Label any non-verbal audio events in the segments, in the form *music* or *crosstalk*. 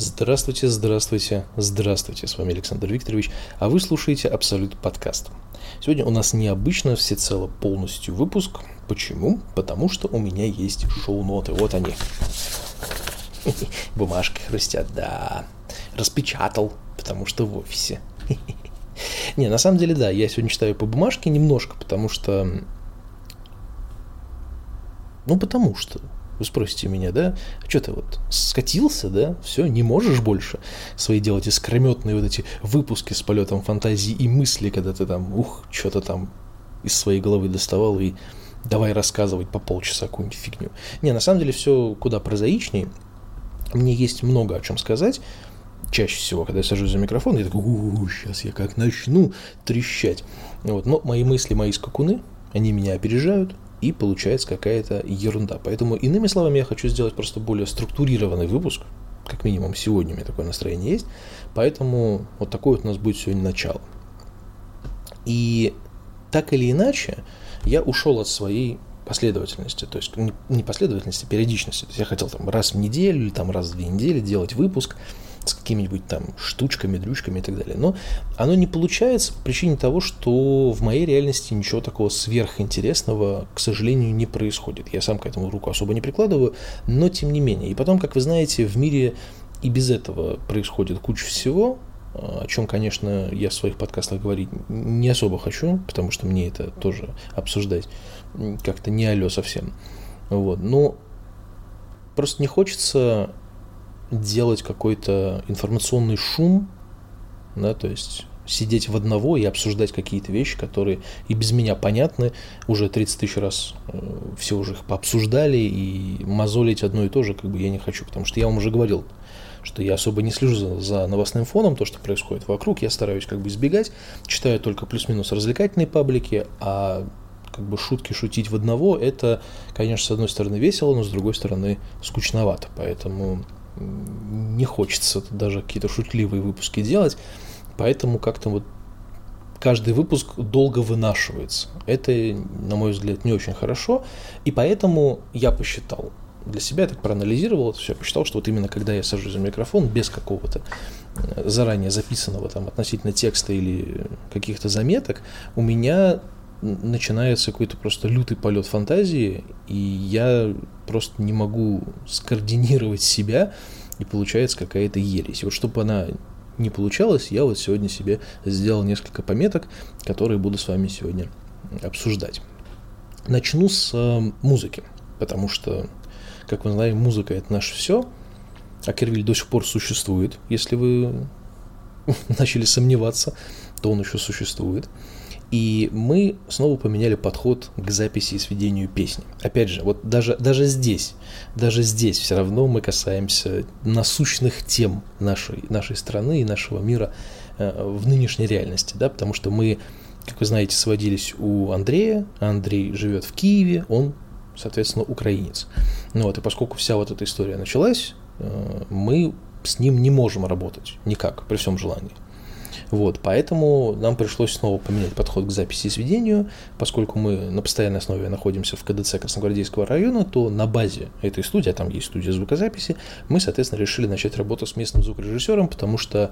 Здравствуйте, здравствуйте, здравствуйте. С вами Александр Викторович, а вы слушаете Абсолют подкаст. Сегодня у нас необычно всецело полностью выпуск. Почему? Потому что у меня есть шоу-ноты. Вот они. *laughs* Бумажки хрустят, да. Распечатал, потому что в офисе. *laughs* Не, на самом деле, да, я сегодня читаю по бумажке немножко, потому что... Ну, потому что вы спросите меня, да, а что ты вот скатился, да, все, не можешь больше свои делать искрометные вот эти выпуски с полетом фантазии и мысли, когда ты там, ух, что-то там из своей головы доставал и давай рассказывать по полчаса какую-нибудь фигню. Не, на самом деле все куда прозаичнее. Мне есть много о чем сказать. Чаще всего, когда я сажусь за микрофон, я такой, у сейчас я как начну трещать. Вот. Но мои мысли, мои скакуны, они меня опережают, и получается какая-то ерунда. Поэтому, иными словами, я хочу сделать просто более структурированный выпуск, как минимум сегодня у меня такое настроение есть, поэтому вот такое вот у нас будет сегодня начало. И так или иначе, я ушел от своей последовательности, то есть не последовательности, а периодичности. То есть я хотел там раз в неделю или там раз в две недели делать выпуск, с какими-нибудь там штучками, дрючками и так далее. Но оно не получается по причине того, что в моей реальности ничего такого сверхинтересного, к сожалению, не происходит. Я сам к этому руку особо не прикладываю, но тем не менее. И потом, как вы знаете, в мире и без этого происходит куча всего, о чем, конечно, я в своих подкастах говорить не особо хочу, потому что мне это тоже обсуждать как-то не алё совсем. Вот. Но просто не хочется делать какой-то информационный шум, да, то есть сидеть в одного и обсуждать какие-то вещи, которые и без меня понятны, уже 30 тысяч раз э, все уже их пообсуждали, и мозолить одно и то же как бы я не хочу, потому что я вам уже говорил, что я особо не слежу за, за новостным фоном, то, что происходит вокруг, я стараюсь как бы избегать, читаю только плюс-минус развлекательные паблики, а как бы шутки шутить в одного, это, конечно, с одной стороны весело, но с другой стороны скучновато, поэтому не хочется даже какие-то шутливые выпуски делать, поэтому как-то вот каждый выпуск долго вынашивается. Это, на мой взгляд, не очень хорошо, и поэтому я посчитал, для себя я так проанализировал это все, посчитал, что вот именно когда я сажусь за микрофон без какого-то э, заранее записанного там относительно текста или каких-то заметок, у меня начинается какой-то просто лютый полет фантазии, и я просто не могу скоординировать себя, и получается какая-то ересь. Вот чтобы она не получалась, я вот сегодня себе сделал несколько пометок, которые буду с вами сегодня обсуждать. Начну с э, музыки, потому что, как вы знаете, музыка это наше все, а Кервиль до сих пор существует, если вы *laughs* начали сомневаться, то он еще существует. И мы снова поменяли подход к записи и сведению песни. Опять же, вот даже, даже здесь, даже здесь все равно мы касаемся насущных тем нашей, нашей страны и нашего мира э, в нынешней реальности, да, потому что мы, как вы знаете, сводились у Андрея, Андрей живет в Киеве, он, соответственно, украинец. Ну вот, и поскольку вся вот эта история началась, э, мы с ним не можем работать никак, при всем желании. Вот, поэтому нам пришлось снова поменять подход к записи и сведению, поскольку мы на постоянной основе находимся в КДЦ Красногвардейского района, то на базе этой студии, а там есть студия звукозаписи, мы, соответственно, решили начать работу с местным звукорежиссером, потому что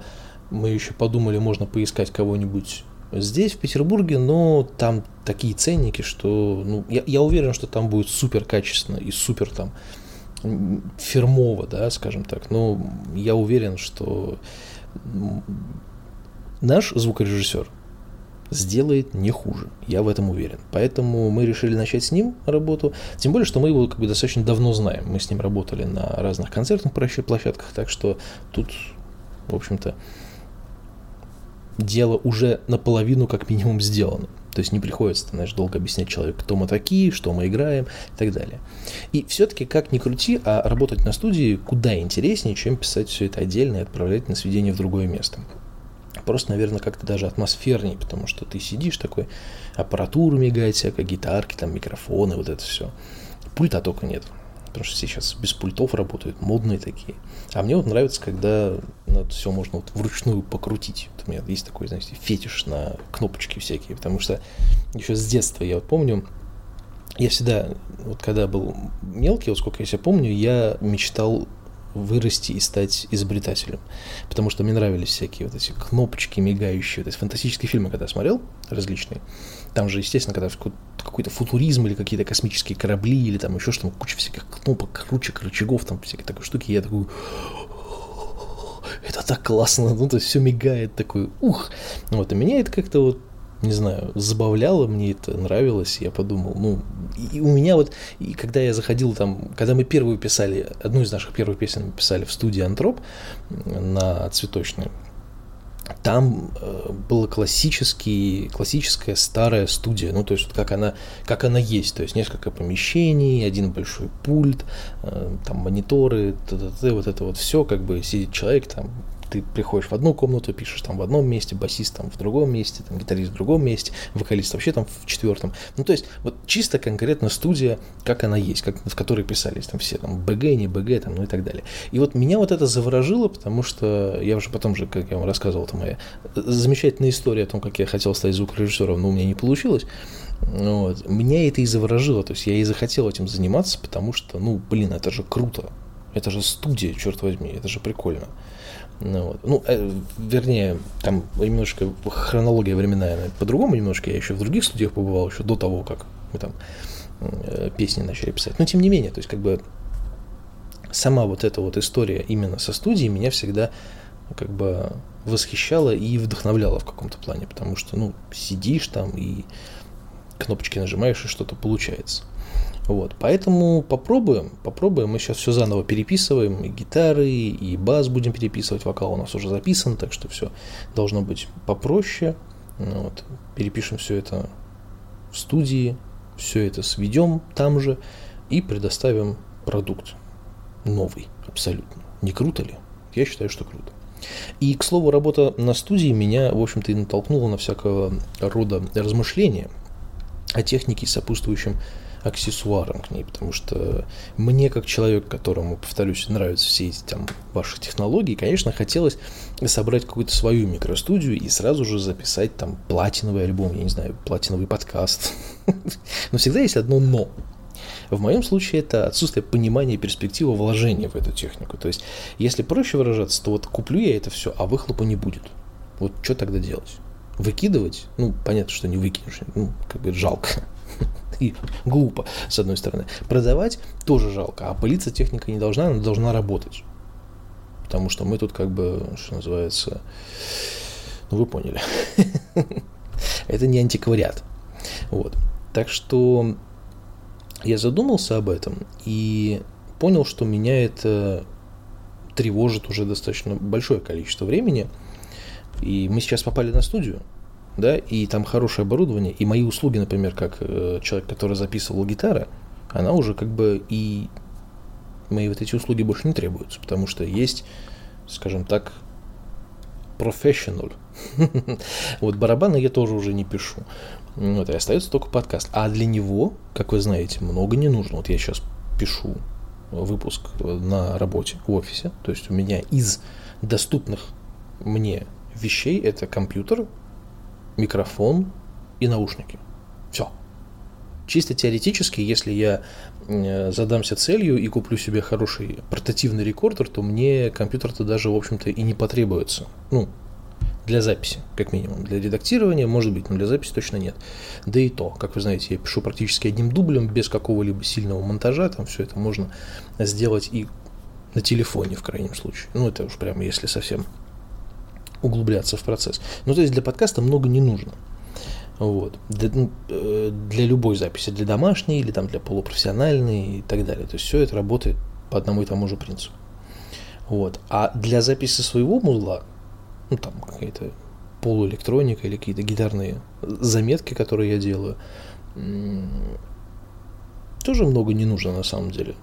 мы еще подумали, можно поискать кого-нибудь здесь, в Петербурге, но там такие ценники, что ну, я, я уверен, что там будет супер качественно и супер там фирмово, да, скажем так. Но я уверен, что Наш звукорежиссер сделает не хуже, я в этом уверен. Поэтому мы решили начать с ним работу, тем более, что мы его как бы достаточно давно знаем. Мы с ним работали на разных концертных площадках, так что тут, в общем-то, дело уже наполовину как минимум сделано. То есть не приходится, знаешь, долго объяснять человеку, кто мы такие, что мы играем и так далее. И все-таки, как ни крути, а работать на студии куда интереснее, чем писать все это отдельно и отправлять на сведение в другое место просто, наверное, как-то даже атмосфернее, потому что ты сидишь такой, аппаратура мигает всякая, гитарки, там, микрофоны, вот это все. Пульта только нет, потому что сейчас без пультов работают, модные такие. А мне вот нравится, когда ну, это все можно вот вручную покрутить. Вот у меня есть такой, знаете, фетиш на кнопочки всякие, потому что еще с детства я вот помню, я всегда, вот когда был мелкий, вот сколько я себя помню, я мечтал вырасти и стать изобретателем. Потому что мне нравились всякие вот эти кнопочки мигающие, то есть фантастические фильмы, когда я смотрел, различные. Там же, естественно, когда какой-то футуризм или какие-то космические корабли, или там еще что-то, куча всяких кнопок, ручек, рычагов, там всякие такой штуки, я такой, это так классно, ну, то есть все мигает такой, ух. Вот, и меня это как-то вот не знаю, забавляло, мне это нравилось, я подумал, ну, и у меня вот, и когда я заходил там, когда мы первую писали, одну из наших первых песен мы писали в студии Антроп на Цветочной, там э, была классический, классическая старая студия, ну, то есть, как она, как она есть, то есть, несколько помещений, один большой пульт, э, там, мониторы, т -т -т, вот это вот все, как бы сидит человек, там, ты приходишь в одну комнату, пишешь там в одном месте, басист там в другом месте, там гитарист в другом месте, вокалист вообще там в четвертом. Ну, то есть, вот чисто конкретно студия, как она есть, как, в которой писались там все, там, БГ, не БГ, там, ну и так далее. И вот меня вот это заворожило, потому что я уже потом же, как я вам рассказывал, это моя замечательная история о том, как я хотел стать звукорежиссером, но у меня не получилось. Вот. Меня это и заворожило, то есть я и захотел этим заниматься, потому что, ну, блин, это же круто. Это же студия, черт возьми, это же прикольно. Ну, вот. ну э, вернее, там немножко хронология временная по-другому немножко. Я еще в других студиях побывал еще до того, как мы там э, песни начали писать. Но тем не менее, то есть как бы сама вот эта вот история именно со студией меня всегда как бы восхищала и вдохновляла в каком-то плане, потому что, ну, сидишь там и кнопочки нажимаешь, и что-то получается. Вот, поэтому попробуем, попробуем. Мы сейчас все заново переписываем, и гитары, и бас будем переписывать, вокал у нас уже записан, так что все должно быть попроще. Вот, перепишем все это в студии, все это сведем там же и предоставим продукт новый, абсолютно. Не круто ли? Я считаю, что круто. И, к слову, работа на студии меня, в общем-то, и натолкнула на всякого рода размышления о технике сопутствующем аксессуаром к ней, потому что мне, как человек, которому, повторюсь, нравятся все эти там ваши технологии, конечно, хотелось собрать какую-то свою микростудию и сразу же записать там платиновый альбом, я не знаю, платиновый подкаст. *laughs* Но всегда есть одно «но». В моем случае это отсутствие понимания перспективы вложения в эту технику. То есть, если проще выражаться, то вот куплю я это все, а выхлопа не будет. Вот что тогда делать? Выкидывать? Ну, понятно, что не выкинешь. Ну, как бы жалко *laughs* и глупо, с одной стороны. Продавать тоже жалко, а пылиться техника не должна, она должна работать. Потому что мы тут как бы, что называется, ну вы поняли. *laughs* Это не антиквариат. Вот. Так что я задумался об этом и понял, что меня это тревожит уже достаточно большое количество времени. И мы сейчас попали на студию, да, и там хорошее оборудование, и мои услуги, например, как э, человек, который записывал гитары, она уже как бы и мои вот эти услуги больше не требуются, потому что есть, скажем так, professional. *laughs* вот барабаны я тоже уже не пишу. Вот, и остается только подкаст. А для него, как вы знаете, много не нужно. Вот я сейчас пишу выпуск на работе в офисе. То есть у меня из доступных мне вещей это компьютер, микрофон и наушники. Все. Чисто теоретически, если я э, задамся целью и куплю себе хороший портативный рекордер, то мне компьютер-то даже, в общем-то, и не потребуется. Ну, для записи, как минимум. Для редактирования, может быть, но для записи точно нет. Да и то, как вы знаете, я пишу практически одним дублем, без какого-либо сильного монтажа, там все это можно сделать и на телефоне, в крайнем случае. Ну, это уж прямо если совсем углубляться в процесс. Ну, то есть для подкаста много не нужно. Вот. Для, ну, э, для любой записи, для домашней или там для полупрофессиональной и так далее. То есть все это работает по одному и тому же принципу. Вот. А для записи своего музла, ну там какая-то полуэлектроника или какие-то гитарные заметки, которые я делаю, тоже много не нужно на самом деле.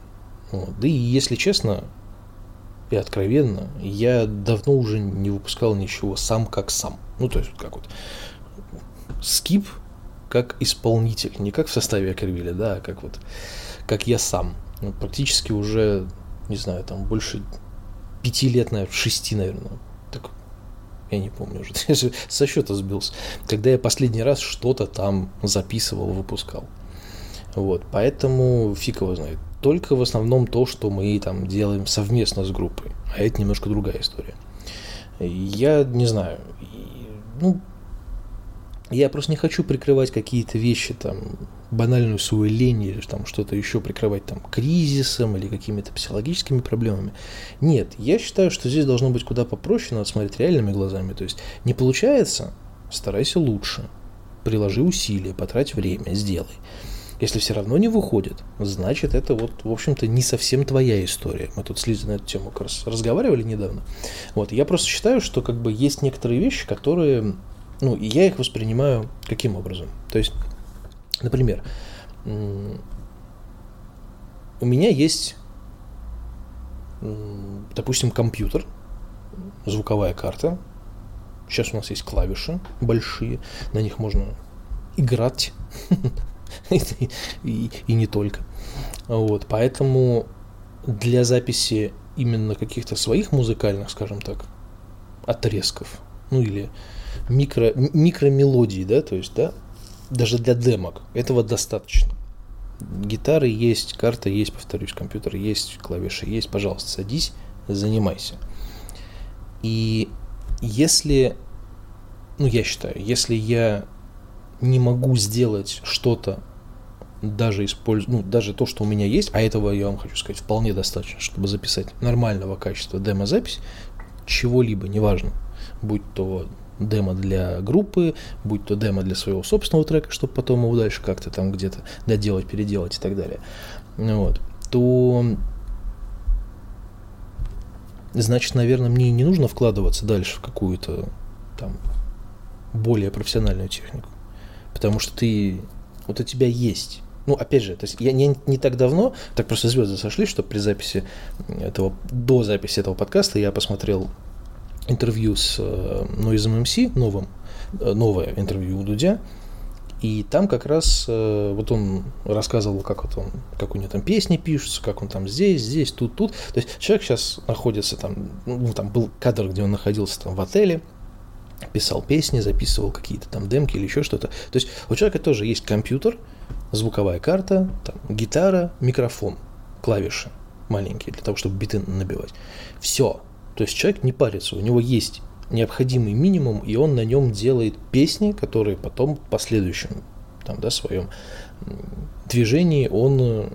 Вот. Да и если честно, и откровенно, я давно уже не выпускал ничего сам как сам. Ну, то есть, как вот скип как исполнитель, не как в составе Акервилля, да, а как вот, как я сам. Ну, практически уже, не знаю, там больше пяти лет, наверное, шести, наверное. Так, я не помню уже, *laughs* со счета сбился. Когда я последний раз что-то там записывал, выпускал. Вот, поэтому фиг его знает только в основном то, что мы там делаем совместно с группой. А это немножко другая история. Я не знаю. Ну, я просто не хочу прикрывать какие-то вещи, там, банальную свою лень или там что-то еще прикрывать там кризисом или какими-то психологическими проблемами. Нет, я считаю, что здесь должно быть куда попроще, надо смотреть реальными глазами. То есть не получается, старайся лучше, приложи усилия, потрать время, сделай. Если все равно не выходит, значит, это вот, в общем-то, не совсем твоя история. Мы тут с Лизой на эту тему как раз разговаривали недавно. Вот, я просто считаю, что как бы есть некоторые вещи, которые, ну, я их воспринимаю каким образом? То есть, например, у меня есть, допустим, компьютер, звуковая карта. Сейчас у нас есть клавиши большие, на них можно играть *laughs* *laughs* и, и, не только. Вот, поэтому для записи именно каких-то своих музыкальных, скажем так, отрезков, ну или микро, микромелодий, да, то есть, да, даже для демок этого достаточно. Гитары есть, карта есть, повторюсь, компьютер есть, клавиши есть, пожалуйста, садись, занимайся. И если, ну я считаю, если я не могу сделать что-то, даже используя, ну, даже то, что у меня есть, а этого, я вам хочу сказать, вполне достаточно, чтобы записать нормального качества демо-запись, чего-либо, неважно, будь то демо для группы, будь то демо для своего собственного трека, чтобы потом его дальше как-то там где-то доделать, переделать и так далее, вот, то значит, наверное, мне не нужно вкладываться дальше в какую-то там более профессиональную технику потому что ты, вот у тебя есть. Ну, опять же, то есть я не, не так давно, так просто звезды сошли, что при записи этого, до записи этого подкаста я посмотрел интервью с э, Noise MMC, новым, э, новое интервью у Дудя, и там как раз э, вот он рассказывал, как вот он, как у него там песни пишутся, как он там здесь, здесь, тут, тут. То есть человек сейчас находится там, ну там был кадр, где он находился там в отеле, писал песни, записывал какие-то там демки или еще что-то. То есть у человека тоже есть компьютер, звуковая карта, там, гитара, микрофон, клавиши маленькие для того, чтобы биты набивать. Все. То есть человек не парится, у него есть необходимый минимум, и он на нем делает песни, которые потом в последующем там, да, своем движении он э,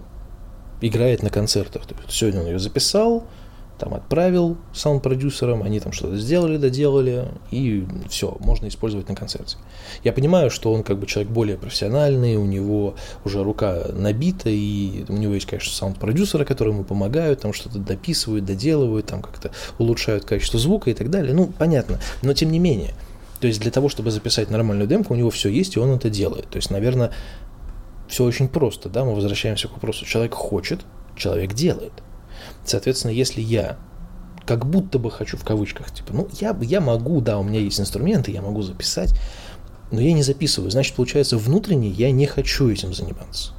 играет на концертах. То есть сегодня он ее записал, там отправил саунд-продюсерам, они там что-то сделали, доделали, и все, можно использовать на концерте. Я понимаю, что он как бы человек более профессиональный, у него уже рука набита, и у него есть, конечно, саунд-продюсеры, которые ему помогают, там что-то дописывают, доделывают, там как-то улучшают качество звука и так далее. Ну, понятно, но тем не менее. То есть для того, чтобы записать нормальную демку, у него все есть, и он это делает. То есть, наверное, все очень просто, да, мы возвращаемся к вопросу. Человек хочет, человек делает – Соответственно, если я как будто бы хочу в кавычках, типа, ну, я, я могу, да, у меня есть инструменты, я могу записать, но я не записываю. Значит, получается, внутренне я не хочу этим заниматься.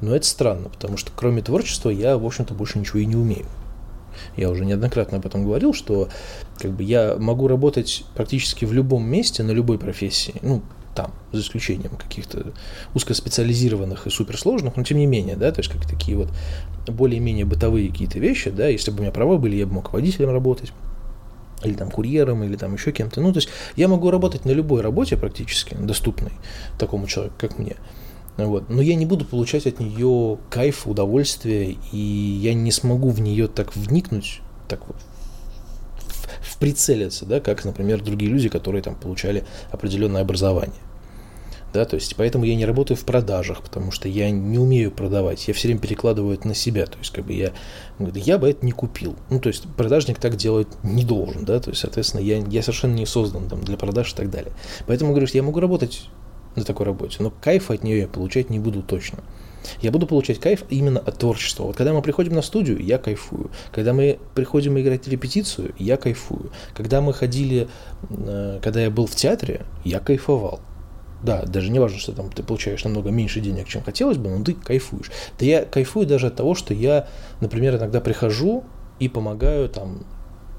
Но это странно, потому что кроме творчества я, в общем-то, больше ничего и не умею. Я уже неоднократно об этом говорил, что как бы я могу работать практически в любом месте, на любой профессии. Ну, там, за исключением каких-то узкоспециализированных и суперсложных, но тем не менее, да, то есть как такие вот более-менее бытовые какие-то вещи, да, если бы у меня права были, я бы мог водителем работать, или там курьером, или там еще кем-то. Ну, то есть я могу работать на любой работе практически, доступной такому человеку, как мне. Вот. Но я не буду получать от нее кайф, удовольствие, и я не смогу в нее так вникнуть, так вот в прицелиться, да, как, например, другие люди, которые там получали определенное образование. Да, то есть поэтому я не работаю в продажах, потому что я не умею продавать, я все время перекладываю это на себя, то есть как бы я, я бы это не купил, ну то есть продажник так делать не должен, да, то есть соответственно я, я совершенно не создан там для продаж и так далее. Поэтому говорю, что я могу работать на такой работе, но кайф от нее я получать не буду точно. Я буду получать кайф именно от творчества. Вот когда мы приходим на студию, я кайфую. Когда мы приходим играть репетицию, я кайфую. Когда мы ходили, э, когда я был в театре, я кайфовал. Да, даже не важно, что там ты получаешь намного меньше денег, чем хотелось бы, но ты кайфуешь. Да я кайфую даже от того, что я, например, иногда прихожу и помогаю там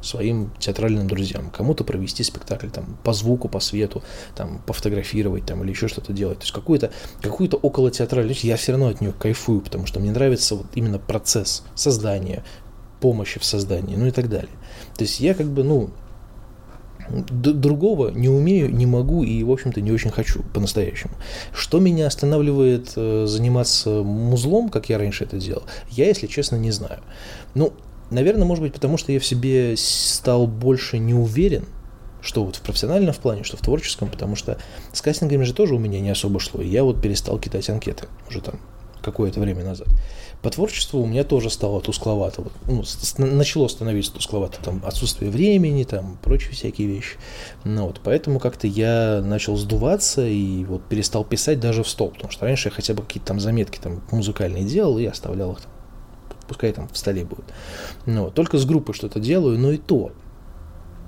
своим театральным друзьям, кому-то провести спектакль там по звуку, по свету, там пофотографировать там или еще что-то делать. То есть какую-то какую около театральную, я все равно от нее кайфую, потому что мне нравится вот именно процесс создания, помощи в создании, ну и так далее. То есть я как бы, ну, другого не умею, не могу и, в общем-то, не очень хочу по-настоящему. Что меня останавливает э, заниматься музлом, как я раньше это делал, я, если честно, не знаю. Ну, наверное, может быть, потому что я в себе стал больше не уверен, что вот в профессиональном в плане, что в творческом, потому что с кастингами же тоже у меня не особо шло. И я вот перестал кидать анкеты уже там какое-то время назад. По творчеству у меня тоже стало тускловато. Вот, ну, начало становиться тускловато. Там отсутствие времени, там прочие всякие вещи. Ну, вот, поэтому как-то я начал сдуваться и вот перестал писать даже в стол. Потому что раньше я хотя бы какие-то там заметки там музыкальные делал и оставлял их там. Пускай там в столе будет. Ну, вот, только с группой что-то делаю, но и то.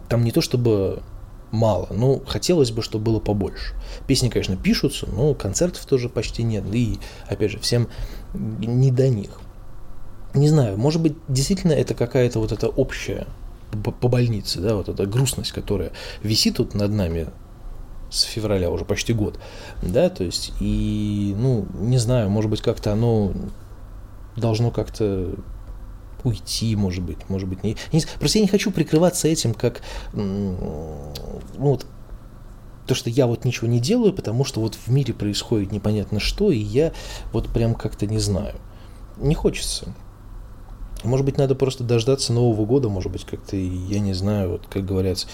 Там не то чтобы мало. Ну, хотелось бы, чтобы было побольше. Песни, конечно, пишутся, но концертов тоже почти нет. И, опять же, всем не до них. Не знаю, может быть, действительно это какая-то вот эта общая по больнице, да, вот эта грустность, которая висит тут над нами с февраля уже почти год, да, то есть, и, ну, не знаю, может быть, как-то оно должно как-то уйти, может быть, может быть, не, просто я не хочу прикрываться этим, как, ну, вот, то, что я вот ничего не делаю, потому что вот в мире происходит непонятно что, и я вот прям как-то не знаю. Не хочется. Может быть, надо просто дождаться Нового года, может быть, как-то, я не знаю, вот как говорят,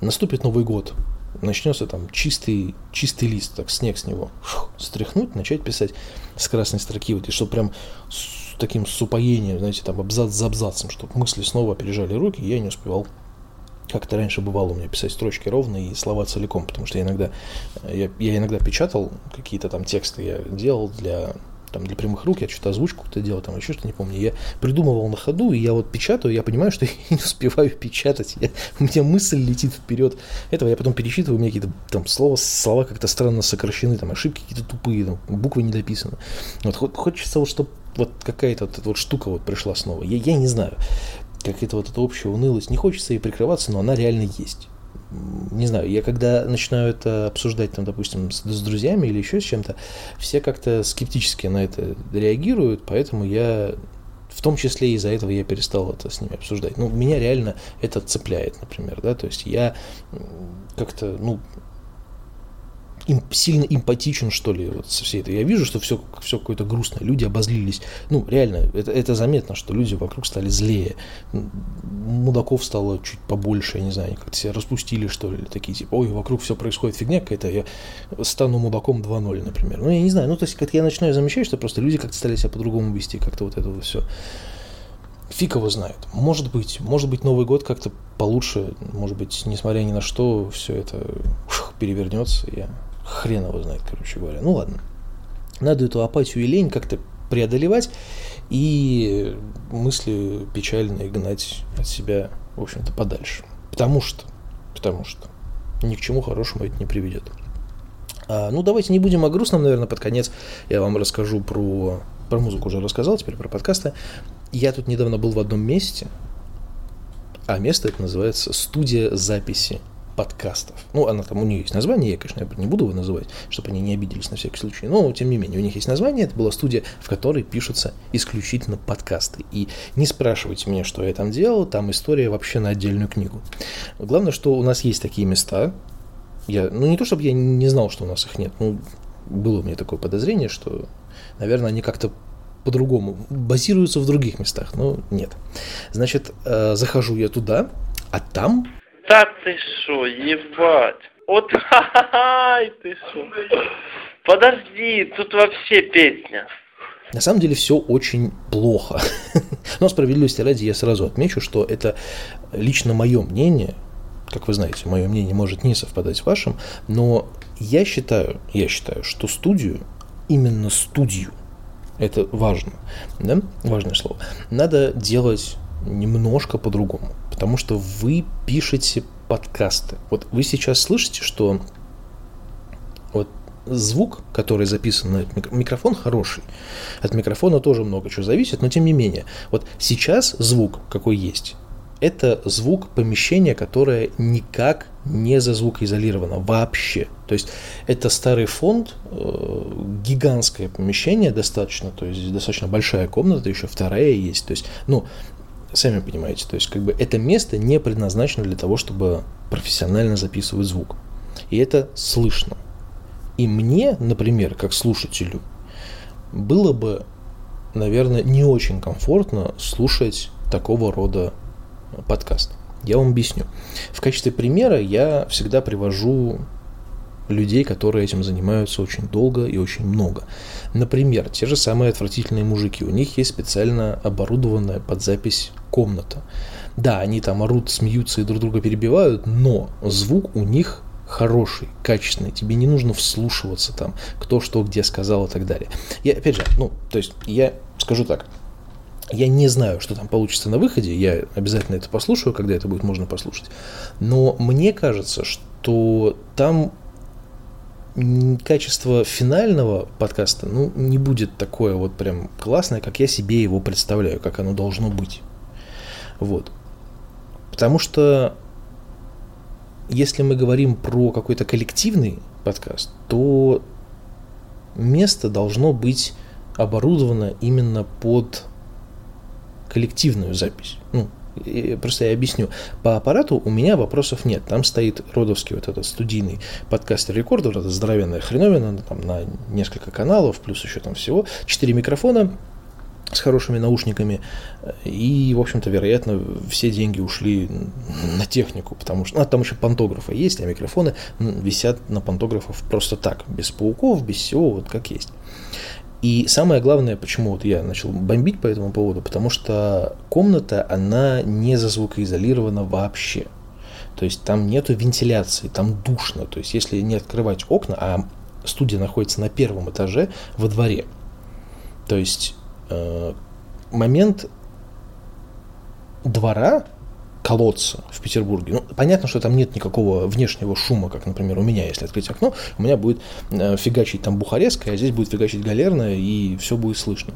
наступит Новый год, начнется там чистый, чистый лист, так снег с него фух, стряхнуть, начать писать с красной строки, вот, и чтобы прям с таким с упоением, знаете, там абзац за абзацем, чтобы мысли снова опережали руки, я не успевал. Как это раньше бывало у меня, писать строчки ровно и слова целиком, потому что я иногда, я, я иногда печатал какие-то там тексты, я делал для там для прямых рук, я что-то озвучку-то делал, там еще что-то не помню. Я придумывал на ходу, и я вот печатаю, я понимаю, что *laughs* я не успеваю печатать. Я, у меня мысль летит вперед. Этого я потом перечитываю, у меня какие-то там слова, слова как-то странно сокращены, там ошибки какие-то тупые, там, буквы не дописаны. Вот хочется вот, чтобы вот какая-то вот эта вот штука вот пришла снова. Я, я не знаю какая-то вот эта общая унылость. Не хочется ей прикрываться, но она реально есть. Не знаю, я когда начинаю это обсуждать, там, допустим, с, с друзьями или еще с чем-то, все как-то скептически на это реагируют, поэтому я в том числе из-за этого я перестал это с ними обсуждать. Ну, меня реально это цепляет, например, да, то есть я как-то, ну, им, сильно эмпатичен, что ли, вот со всей этой. Я вижу, что все, все какое-то грустное, люди обозлились. Ну, реально, это, это заметно, что люди вокруг стали злее. Мудаков стало чуть побольше, я не знаю, как-то себя распустили, что ли, такие, типа, ой, вокруг все происходит фигня какая-то, я стану мудаком 2.0, например. Ну, я не знаю, ну, то есть, как я начинаю замечать, что просто люди как-то стали себя по-другому вести, как-то вот это вот все. Фиг его знает. Может быть, может быть, Новый год как-то получше, может быть, несмотря ни на что, все это ух, перевернется. Я Хрен его знает, короче говоря. Ну ладно. Надо эту апатию и лень как-то преодолевать и мысли печальные гнать от себя, в общем-то, подальше. Потому что, потому что ни к чему хорошему это не приведет. А, ну, давайте не будем о грустном, наверное, под конец я вам расскажу про, про музыку уже рассказал, теперь про подкасты. Я тут недавно был в одном месте, а место это называется «Студия записи подкастов. Ну, она там, у нее есть название, я, конечно, не буду его называть, чтобы они не обиделись на всякий случай, но, тем не менее, у них есть название, это была студия, в которой пишутся исключительно подкасты. И не спрашивайте меня, что я там делал, там история вообще на отдельную книгу. Главное, что у нас есть такие места, я, ну, не то, чтобы я не знал, что у нас их нет, ну, было у меня такое подозрение, что, наверное, они как-то по-другому базируются в других местах, но нет. Значит, э, захожу я туда, а там да ты шо, ебать. Вот *laughs* ха-ха-ха, ты шо. Подожди, тут вообще песня. На самом деле все очень плохо. *laughs* Но справедливости ради я сразу отмечу, что это лично мое мнение, как вы знаете, мое мнение может не совпадать с вашим, но я считаю, я считаю, что студию, именно студию, это важно, да, важное слово, надо делать немножко по-другому потому что вы пишете подкасты. Вот вы сейчас слышите, что вот звук, который записан на микрофон, хороший. От микрофона тоже много чего зависит, но тем не менее. Вот сейчас звук, какой есть, это звук помещения, которое никак не зазвукоизолировано вообще. То есть это старый фонд, э, гигантское помещение достаточно, то есть достаточно большая комната, еще вторая есть. То есть, ну, сами понимаете, то есть как бы это место не предназначено для того, чтобы профессионально записывать звук. И это слышно. И мне, например, как слушателю, было бы, наверное, не очень комфортно слушать такого рода подкаст. Я вам объясню. В качестве примера я всегда привожу людей, которые этим занимаются очень долго и очень много. Например, те же самые отвратительные мужики. У них есть специально оборудованная под запись комната. Да, они там орут, смеются и друг друга перебивают, но звук у них хороший, качественный, тебе не нужно вслушиваться там, кто что где сказал и так далее. Я, опять же, ну, то есть я скажу так, я не знаю, что там получится на выходе, я обязательно это послушаю, когда это будет можно послушать, но мне кажется, что там качество финального подкаста ну, не будет такое вот прям классное, как я себе его представляю, как оно должно быть. Вот. Потому что если мы говорим про какой-то коллективный подкаст, то место должно быть оборудовано именно под коллективную запись. Ну, просто я объясню. По аппарату у меня вопросов нет. Там стоит родовский вот этот студийный подкастер-рекордер, это здоровенная хреновина, там на несколько каналов, плюс еще там всего. Четыре микрофона, с хорошими наушниками. И, в общем-то, вероятно, все деньги ушли на технику, потому что... Ну, а там еще пантографы есть, а микрофоны висят на пантографов просто так, без пауков, без всего, вот как есть. И самое главное, почему вот я начал бомбить по этому поводу, потому что комната, она не зазвукоизолирована вообще. То есть там нету вентиляции, там душно. То есть если не открывать окна, а студия находится на первом этаже во дворе, то есть э, момент двора, колодца в Петербурге. Ну, понятно, что там нет никакого внешнего шума, как, например, у меня, если открыть окно, у меня будет э, фигачить там Бухарестская, а здесь будет фигачить Галерная, и все будет слышно.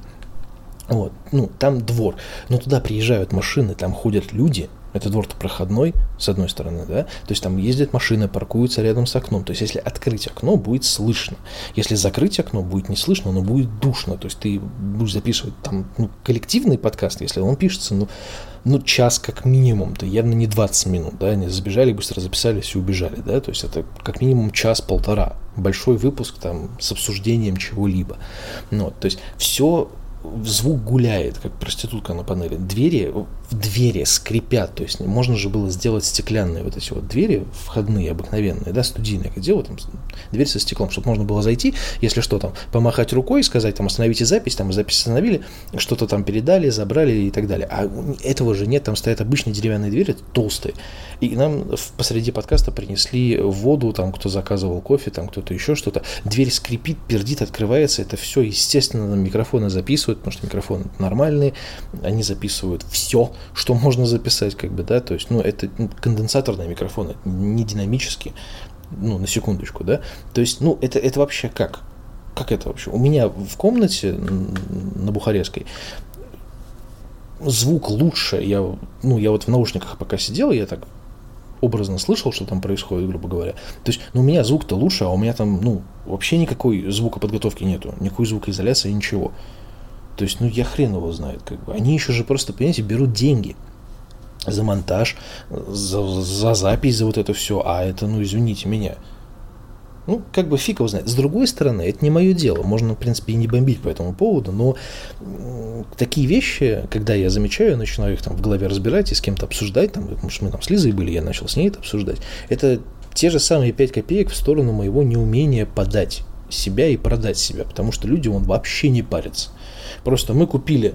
Вот, ну, там двор, но туда приезжают машины, там ходят люди, это двор-то проходной, с одной стороны, да, то есть там ездят машины, паркуются рядом с окном, то есть если открыть окно, будет слышно, если закрыть окно, будет не слышно, но будет душно, то есть ты будешь записывать там ну, коллективный подкаст, если он пишется, ну, ну, час как минимум, то явно не 20 минут, да, они забежали, быстро записались и убежали, да, то есть это как минимум час-полтора, большой выпуск там с обсуждением чего-либо, ну, то есть все звук гуляет, как проститутка на панели. Двери, двери скрипят, то есть можно же было сделать стеклянные вот эти вот двери, входные, обыкновенные, да, студийные, где вот там дверь со стеклом, чтобы можно было зайти, если что там, помахать рукой, и сказать там остановите запись, там запись остановили, что-то там передали, забрали и так далее. А этого же нет, там стоят обычные деревянные двери, толстые. И нам посреди подкаста принесли воду, там кто заказывал кофе, там кто-то еще что-то. Дверь скрипит, пердит, открывается, это все, естественно, микрофоны записывают, записывают, потому что микрофоны нормальные, они записывают все, что можно записать, как бы, да, то есть, ну, это конденсаторные микрофоны, не динамические, ну, на секундочку, да, то есть, ну, это, это вообще как? Как это вообще? У меня в комнате на Бухарестской звук лучше, я, ну, я вот в наушниках пока сидел, я так образно слышал, что там происходит, грубо говоря. То есть, ну, у меня звук-то лучше, а у меня там, ну, вообще никакой звукоподготовки нету, никакой звукоизоляции, ничего. То есть, ну, я хрен его знает, как бы. Они еще же просто, понимаете, берут деньги за монтаж, за, за запись, за вот это все, а это, ну, извините меня, ну, как бы фиг его знает. С другой стороны, это не мое дело. Можно, в принципе, и не бомбить по этому поводу, но такие вещи, когда я замечаю, начинаю их там в голове разбирать и с кем-то обсуждать, там, потому что мы там с Лизой были, я начал с ней это обсуждать, это те же самые 5 копеек в сторону моего неумения подать себя и продать себя, потому что люди, он вообще не парятся. Просто мы купили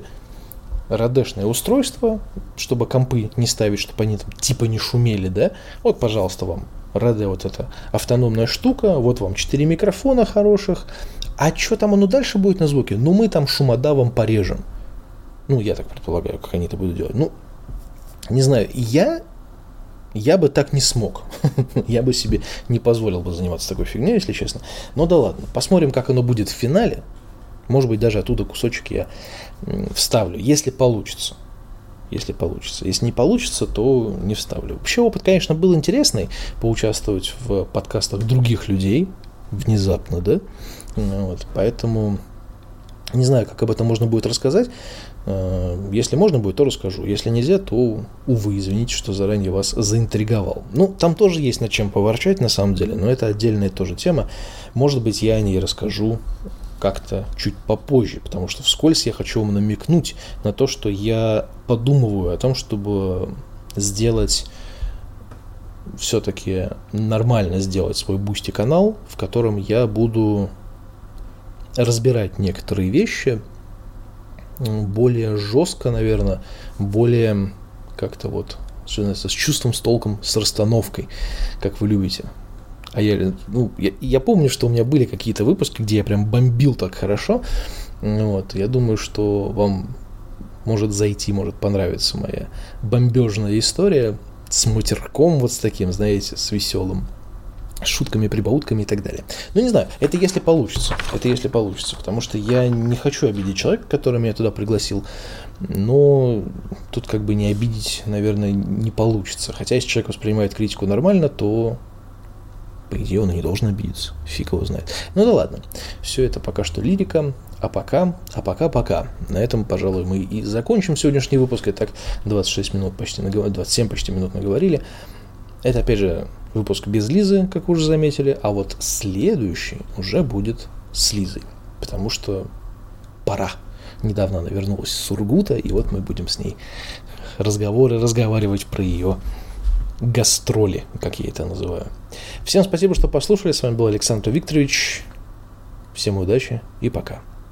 радешное устройство, чтобы компы не ставить, чтобы они там типа не шумели, да? Вот, пожалуйста, вам Раде вот эта автономная штука, вот вам 4 микрофона хороших. А что там оно дальше будет на звуке? Ну, мы там шумодавом порежем. Ну, я так предполагаю, как они это будут делать. Ну, не знаю, я я бы так не смог. *laughs* я бы себе не позволил бы заниматься такой фигней, если честно. Но да ладно, посмотрим, как оно будет в финале. Может быть, даже оттуда кусочек я вставлю, если получится. если получится. Если не получится, то не вставлю. Вообще опыт, конечно, был интересный, поучаствовать в подкастах других людей, внезапно, да, вот, поэтому не знаю, как об этом можно будет рассказать. Э, если можно будет, то расскажу. Если нельзя, то, увы, извините, что заранее вас заинтриговал. Ну, там тоже есть над чем поворчать, на самом деле, но это отдельная тоже тема. Может быть, я о ней расскажу как-то чуть попозже, потому что вскользь я хочу вам намекнуть на то, что я подумываю о том, чтобы сделать все-таки нормально сделать свой Boosty канал, в котором я буду разбирать некоторые вещи более жестко, наверное, более как-то вот с чувством, с толком, с расстановкой, как вы любите. А я, ну, я, я помню, что у меня были какие-то выпуски, где я прям бомбил так хорошо. Вот, я думаю, что вам может зайти, может понравиться моя бомбежная история с матерком вот с таким, знаете, с веселым шутками, прибаутками и так далее. Ну, не знаю, это если получится. Это если получится, потому что я не хочу обидеть человека, который меня туда пригласил, но тут как бы не обидеть, наверное, не получится. Хотя если человек воспринимает критику нормально, то по идее он и не должен обидеться. Фиг его знает. Ну да ладно. Все это пока что лирика. А пока, а пока, пока. На этом, пожалуй, мы и закончим сегодняшний выпуск. Итак, 26 минут почти наговорили, 27 почти минут наговорили. Это, опять же, выпуск без Лизы, как уже заметили. А вот следующий уже будет с Лизой. Потому что пора. Недавно она вернулась с Сургута, и вот мы будем с ней разговоры разговаривать про ее гастроли, как я это называю. Всем спасибо, что послушали. С вами был Александр Викторович. Всем удачи и пока.